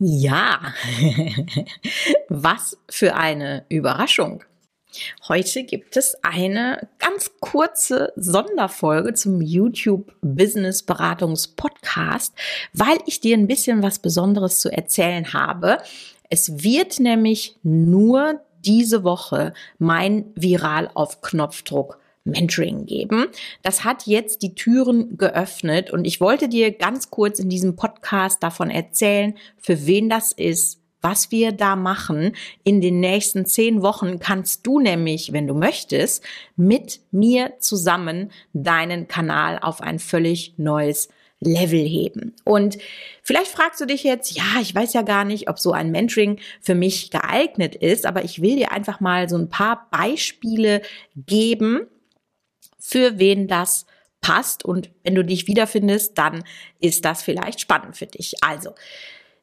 Ja, was für eine Überraschung. Heute gibt es eine ganz kurze Sonderfolge zum YouTube Business Beratungs Podcast, weil ich dir ein bisschen was Besonderes zu erzählen habe. Es wird nämlich nur diese Woche mein Viral auf Knopfdruck Mentoring geben. Das hat jetzt die Türen geöffnet und ich wollte dir ganz kurz in diesem Podcast davon erzählen, für wen das ist, was wir da machen. In den nächsten zehn Wochen kannst du nämlich, wenn du möchtest, mit mir zusammen deinen Kanal auf ein völlig neues Level heben. Und vielleicht fragst du dich jetzt, ja, ich weiß ja gar nicht, ob so ein Mentoring für mich geeignet ist, aber ich will dir einfach mal so ein paar Beispiele geben, für wen das passt. Und wenn du dich wiederfindest, dann ist das vielleicht spannend für dich. Also,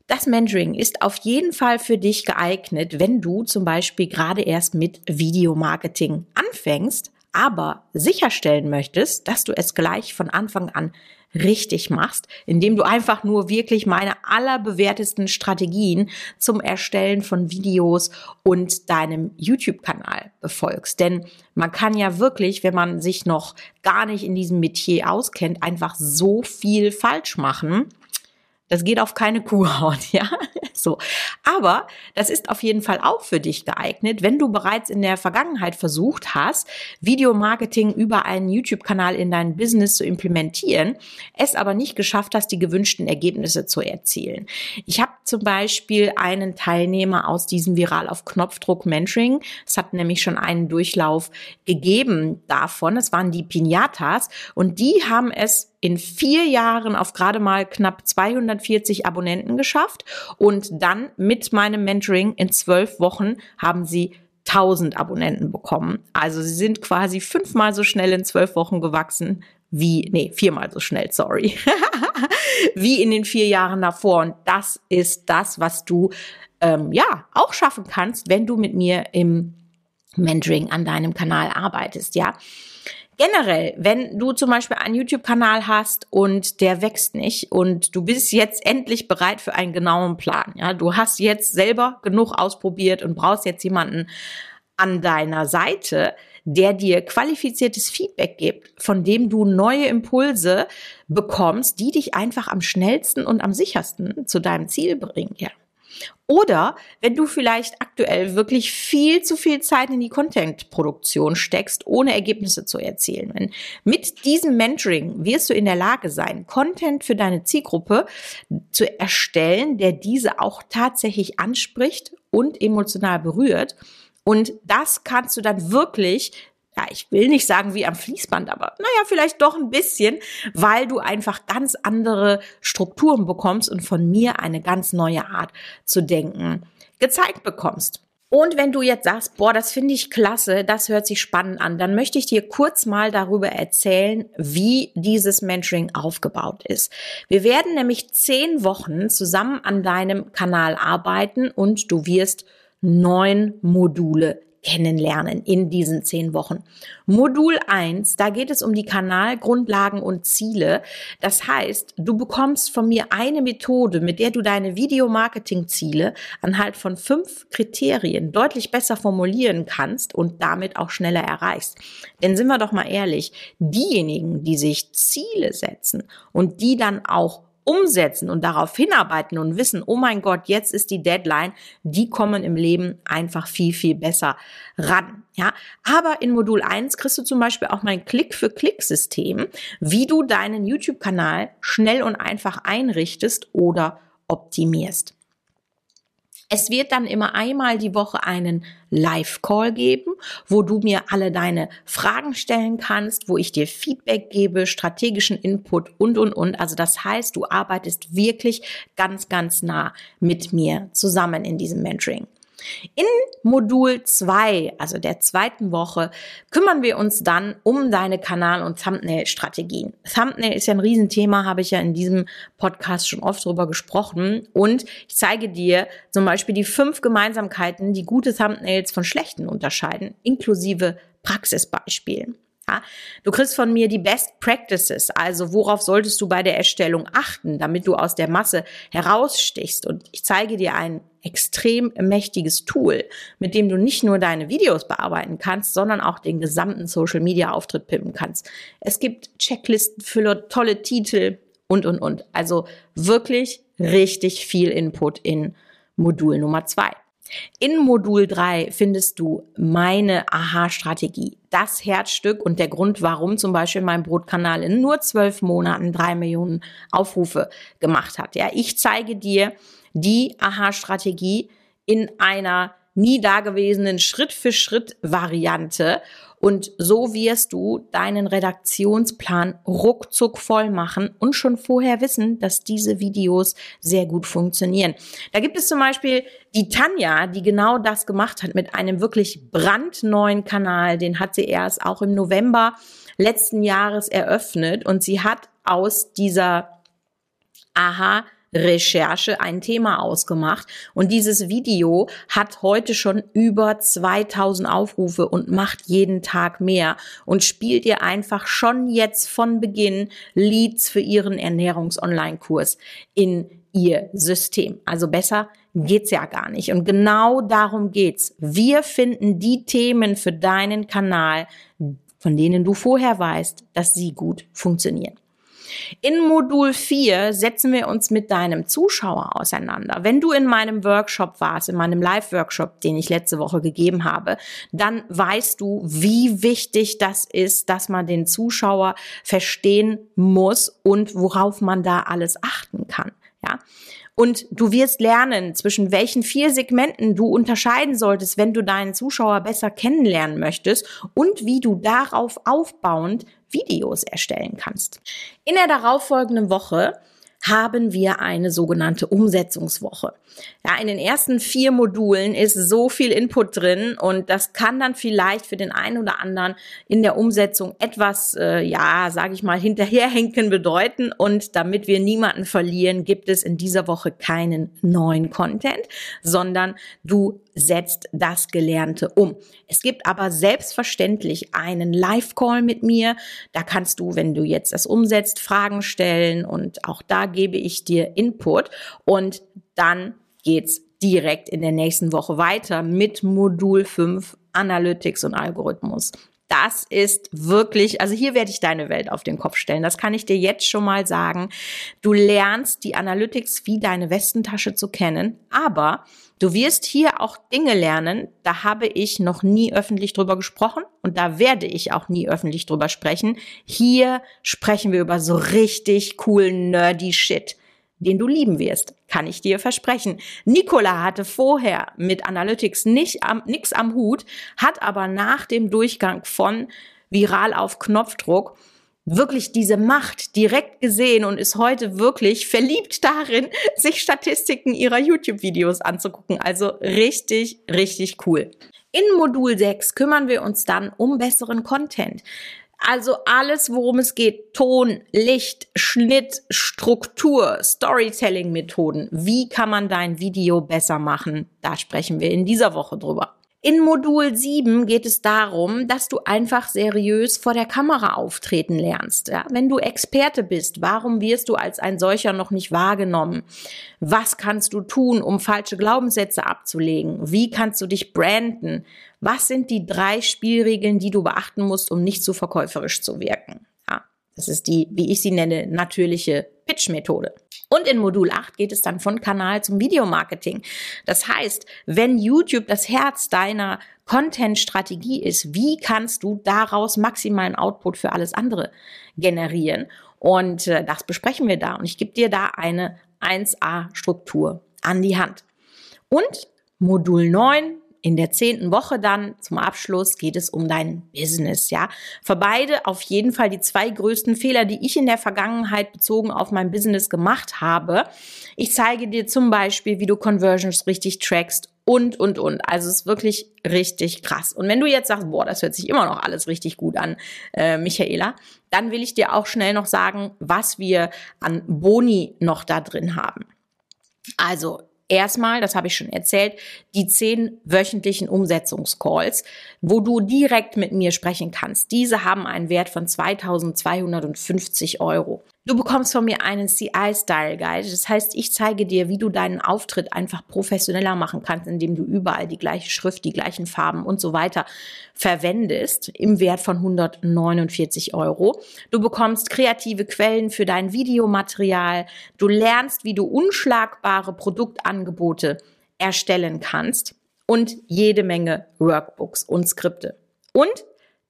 das Mentoring ist auf jeden Fall für dich geeignet, wenn du zum Beispiel gerade erst mit Videomarketing anfängst, aber sicherstellen möchtest, dass du es gleich von Anfang an richtig machst, indem du einfach nur wirklich meine allerbewährtesten Strategien zum Erstellen von Videos und deinem YouTube-Kanal befolgst. Denn man kann ja wirklich, wenn man sich noch gar nicht in diesem Metier auskennt, einfach so viel falsch machen. Das geht auf keine Kuhhaut, ja? So. Aber das ist auf jeden Fall auch für dich geeignet, wenn du bereits in der Vergangenheit versucht hast, Videomarketing über einen YouTube-Kanal in dein Business zu implementieren, es aber nicht geschafft hast, die gewünschten Ergebnisse zu erzielen. Ich habe zum Beispiel einen Teilnehmer aus diesem Viral auf Knopfdruck Mentoring. Es hat nämlich schon einen Durchlauf gegeben davon. Es waren die Pinatas und die haben es in vier Jahren auf gerade mal knapp 240 Abonnenten geschafft und dann mit meinem Mentoring in zwölf Wochen haben sie 1000 Abonnenten bekommen. Also sie sind quasi fünfmal so schnell in zwölf Wochen gewachsen wie, nee, viermal so schnell, sorry, wie in den vier Jahren davor. Und das ist das, was du ähm, ja auch schaffen kannst, wenn du mit mir im Mentoring an deinem Kanal arbeitest, ja. Generell, wenn du zum Beispiel einen YouTube-Kanal hast und der wächst nicht und du bist jetzt endlich bereit für einen genauen Plan, ja, du hast jetzt selber genug ausprobiert und brauchst jetzt jemanden an deiner Seite, der dir qualifiziertes Feedback gibt, von dem du neue Impulse bekommst, die dich einfach am schnellsten und am sichersten zu deinem Ziel bringen, ja. Oder wenn du vielleicht aktuell wirklich viel zu viel Zeit in die Content-Produktion steckst, ohne Ergebnisse zu erzielen. Mit diesem Mentoring wirst du in der Lage sein, Content für deine Zielgruppe zu erstellen, der diese auch tatsächlich anspricht und emotional berührt. Und das kannst du dann wirklich ja, ich will nicht sagen wie am Fließband, aber naja, vielleicht doch ein bisschen, weil du einfach ganz andere Strukturen bekommst und von mir eine ganz neue Art zu denken gezeigt bekommst. Und wenn du jetzt sagst, boah, das finde ich klasse, das hört sich spannend an, dann möchte ich dir kurz mal darüber erzählen, wie dieses Mentoring aufgebaut ist. Wir werden nämlich zehn Wochen zusammen an deinem Kanal arbeiten und du wirst neun Module kennenlernen in diesen zehn Wochen. Modul eins, da geht es um die Kanalgrundlagen und Ziele. Das heißt, du bekommst von mir eine Methode, mit der du deine Videomarketing-Ziele anhand von fünf Kriterien deutlich besser formulieren kannst und damit auch schneller erreichst. Denn sind wir doch mal ehrlich, diejenigen, die sich Ziele setzen und die dann auch umsetzen und darauf hinarbeiten und wissen, oh mein Gott, jetzt ist die Deadline, die kommen im Leben einfach viel, viel besser ran. Ja, aber in Modul 1 kriegst du zum Beispiel auch mein Klick-für-Klick-System, wie du deinen YouTube-Kanal schnell und einfach einrichtest oder optimierst. Es wird dann immer einmal die Woche einen Live-Call geben, wo du mir alle deine Fragen stellen kannst, wo ich dir Feedback gebe, strategischen Input und, und, und. Also das heißt, du arbeitest wirklich ganz, ganz nah mit mir zusammen in diesem Mentoring. In Modul 2, also der zweiten Woche, kümmern wir uns dann um deine Kanal- und Thumbnail-Strategien. Thumbnail ist ja ein Riesenthema, habe ich ja in diesem Podcast schon oft drüber gesprochen. Und ich zeige dir zum Beispiel die fünf Gemeinsamkeiten, die gute Thumbnails von schlechten unterscheiden, inklusive Praxisbeispielen. Ja, du kriegst von mir die Best Practices, also worauf solltest du bei der Erstellung achten, damit du aus der Masse herausstichst. Und ich zeige dir ein extrem mächtiges Tool, mit dem du nicht nur deine Videos bearbeiten kannst, sondern auch den gesamten Social Media Auftritt pimpen kannst. Es gibt Checklisten für tolle Titel und, und, und. Also wirklich richtig viel Input in Modul Nummer zwei. In Modul 3 findest du meine Aha-Strategie, das Herzstück und der Grund, warum zum Beispiel mein Brotkanal in nur zwölf Monaten drei Millionen Aufrufe gemacht hat. Ja, ich zeige dir die Aha-Strategie in einer nie dagewesenen Schritt-für-Schritt-Variante und so wirst du deinen Redaktionsplan ruckzuck voll machen und schon vorher wissen, dass diese Videos sehr gut funktionieren. Da gibt es zum Beispiel die Tanja, die genau das gemacht hat mit einem wirklich brandneuen Kanal. Den hat sie erst auch im November letzten Jahres eröffnet und sie hat aus dieser Aha Recherche ein Thema ausgemacht und dieses Video hat heute schon über 2000 Aufrufe und macht jeden Tag mehr und spielt ihr einfach schon jetzt von Beginn Leads für ihren Ernährungs-Online-Kurs in ihr System. Also besser geht's ja gar nicht. Und genau darum geht's. Wir finden die Themen für deinen Kanal, von denen du vorher weißt, dass sie gut funktionieren. In Modul 4 setzen wir uns mit deinem Zuschauer auseinander. Wenn du in meinem Workshop warst, in meinem Live-Workshop, den ich letzte Woche gegeben habe, dann weißt du, wie wichtig das ist, dass man den Zuschauer verstehen muss und worauf man da alles achten kann. Ja. Und du wirst lernen, zwischen welchen vier Segmenten du unterscheiden solltest, wenn du deinen Zuschauer besser kennenlernen möchtest und wie du darauf aufbauend Videos erstellen kannst. In der darauffolgenden Woche haben wir eine sogenannte Umsetzungswoche. Ja, in den ersten vier Modulen ist so viel Input drin und das kann dann vielleicht für den einen oder anderen in der Umsetzung etwas, äh, ja, sage ich mal, hinterherhenken bedeuten. Und damit wir niemanden verlieren, gibt es in dieser Woche keinen neuen Content, sondern du setzt das Gelernte um. Es gibt aber selbstverständlich einen Live-Call mit mir. Da kannst du, wenn du jetzt das umsetzt, Fragen stellen und auch da gebe ich dir Input und dann geht's direkt in der nächsten Woche weiter mit Modul 5 Analytics und Algorithmus. Das ist wirklich, also hier werde ich deine Welt auf den Kopf stellen. Das kann ich dir jetzt schon mal sagen. Du lernst die Analytics wie deine Westentasche zu kennen, aber du wirst hier auch Dinge lernen, da habe ich noch nie öffentlich drüber gesprochen und da werde ich auch nie öffentlich drüber sprechen. Hier sprechen wir über so richtig coolen nerdy Shit den du lieben wirst, kann ich dir versprechen. Nicola hatte vorher mit Analytics nicht am, nix am Hut, hat aber nach dem Durchgang von viral auf Knopfdruck wirklich diese Macht direkt gesehen und ist heute wirklich verliebt darin, sich Statistiken ihrer YouTube-Videos anzugucken. Also richtig, richtig cool. In Modul 6 kümmern wir uns dann um besseren Content. Also alles, worum es geht, Ton, Licht, Schnitt, Struktur, Storytelling-Methoden. Wie kann man dein Video besser machen? Da sprechen wir in dieser Woche drüber. In Modul 7 geht es darum, dass du einfach seriös vor der Kamera auftreten lernst. Ja? Wenn du Experte bist, warum wirst du als ein solcher noch nicht wahrgenommen? Was kannst du tun, um falsche Glaubenssätze abzulegen? Wie kannst du dich branden? Was sind die drei Spielregeln, die du beachten musst, um nicht zu verkäuferisch zu wirken? Ja, das ist die, wie ich sie nenne, natürliche Pitch-Methode. Und in Modul 8 geht es dann von Kanal zum Videomarketing. Das heißt, wenn YouTube das Herz deiner Content-Strategie ist, wie kannst du daraus maximalen Output für alles andere generieren? Und äh, das besprechen wir da. Und ich gebe dir da eine 1A-Struktur an die Hand. Und Modul 9 in der zehnten Woche dann zum Abschluss geht es um dein Business, ja. Für beide auf jeden Fall die zwei größten Fehler, die ich in der Vergangenheit bezogen auf mein Business gemacht habe. Ich zeige dir zum Beispiel, wie du Conversions richtig trackst und, und, und. Also es ist wirklich richtig krass. Und wenn du jetzt sagst, boah, das hört sich immer noch alles richtig gut an, äh, Michaela, dann will ich dir auch schnell noch sagen, was wir an Boni noch da drin haben. Also Erstmal, das habe ich schon erzählt, die zehn wöchentlichen Umsetzungscalls, wo du direkt mit mir sprechen kannst. Diese haben einen Wert von 2250 Euro. Du bekommst von mir einen CI-Style Guide. Das heißt, ich zeige dir, wie du deinen Auftritt einfach professioneller machen kannst, indem du überall die gleiche Schrift, die gleichen Farben und so weiter verwendest im Wert von 149 Euro. Du bekommst kreative Quellen für dein Videomaterial. Du lernst, wie du unschlagbare Produktangebote erstellen kannst und jede Menge Workbooks und Skripte. Und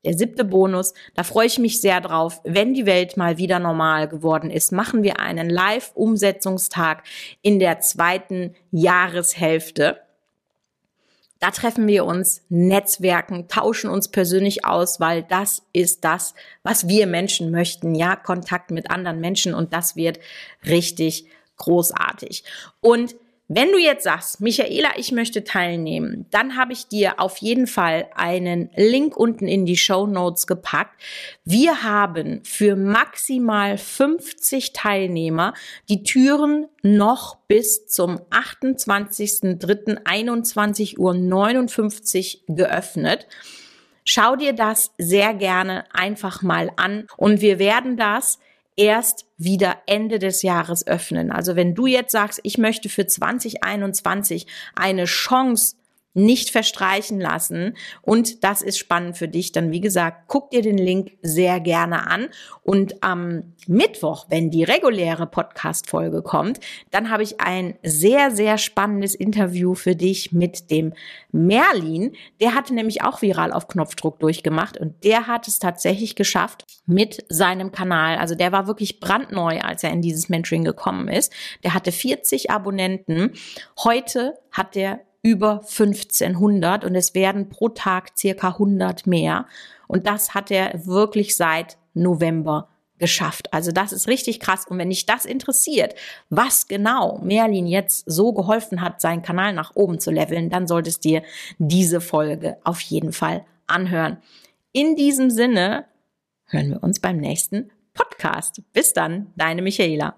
der siebte Bonus, da freue ich mich sehr drauf. Wenn die Welt mal wieder normal geworden ist, machen wir einen Live-Umsetzungstag in der zweiten Jahreshälfte. Da treffen wir uns, netzwerken, tauschen uns persönlich aus, weil das ist das, was wir Menschen möchten. Ja, Kontakt mit anderen Menschen und das wird richtig großartig. Und wenn du jetzt sagst, Michaela, ich möchte teilnehmen, dann habe ich dir auf jeden Fall einen Link unten in die Show Notes gepackt. Wir haben für maximal 50 Teilnehmer die Türen noch bis zum 28.03.21 Uhr 59 geöffnet. Schau dir das sehr gerne einfach mal an und wir werden das erst wieder Ende des Jahres öffnen. Also wenn du jetzt sagst, ich möchte für 2021 eine Chance nicht verstreichen lassen. Und das ist spannend für dich. Dann, wie gesagt, guck dir den Link sehr gerne an. Und am Mittwoch, wenn die reguläre Podcast-Folge kommt, dann habe ich ein sehr, sehr spannendes Interview für dich mit dem Merlin. Der hatte nämlich auch viral auf Knopfdruck durchgemacht und der hat es tatsächlich geschafft mit seinem Kanal. Also der war wirklich brandneu, als er in dieses Mentoring gekommen ist. Der hatte 40 Abonnenten. Heute hat der über 1500 und es werden pro Tag circa 100 mehr. Und das hat er wirklich seit November geschafft. Also das ist richtig krass. Und wenn dich das interessiert, was genau Merlin jetzt so geholfen hat, seinen Kanal nach oben zu leveln, dann solltest dir diese Folge auf jeden Fall anhören. In diesem Sinne hören wir uns beim nächsten Podcast. Bis dann, deine Michaela.